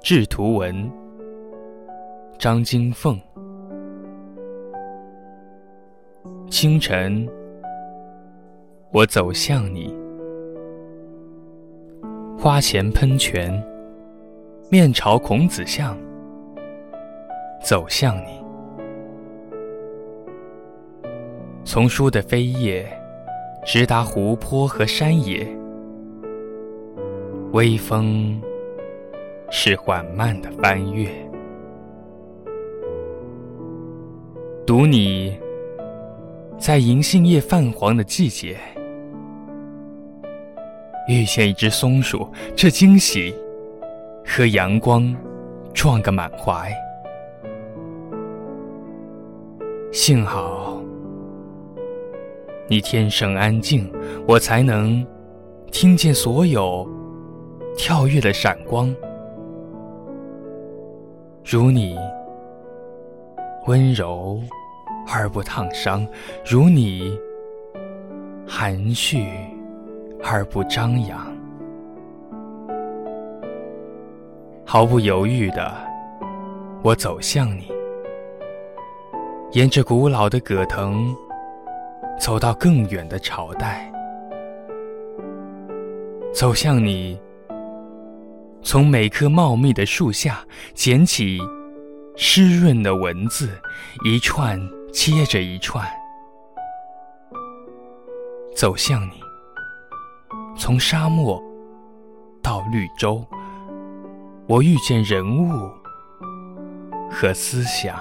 制图文：张金凤。清晨，我走向你，花前喷泉，面朝孔子像，走向你。从书的扉页，直达湖泊和山野，微风。是缓慢的翻阅，读你在银杏叶泛黄的季节，遇见一只松鼠，这惊喜和阳光撞个满怀。幸好你天生安静，我才能听见所有跳跃的闪光。如你温柔而不烫伤，如你含蓄而不张扬，毫不犹豫的，我走向你，沿着古老的葛藤，走到更远的朝代，走向你。从每棵茂密的树下捡起湿润的文字，一串接着一串，走向你。从沙漠到绿洲，我遇见人物和思想。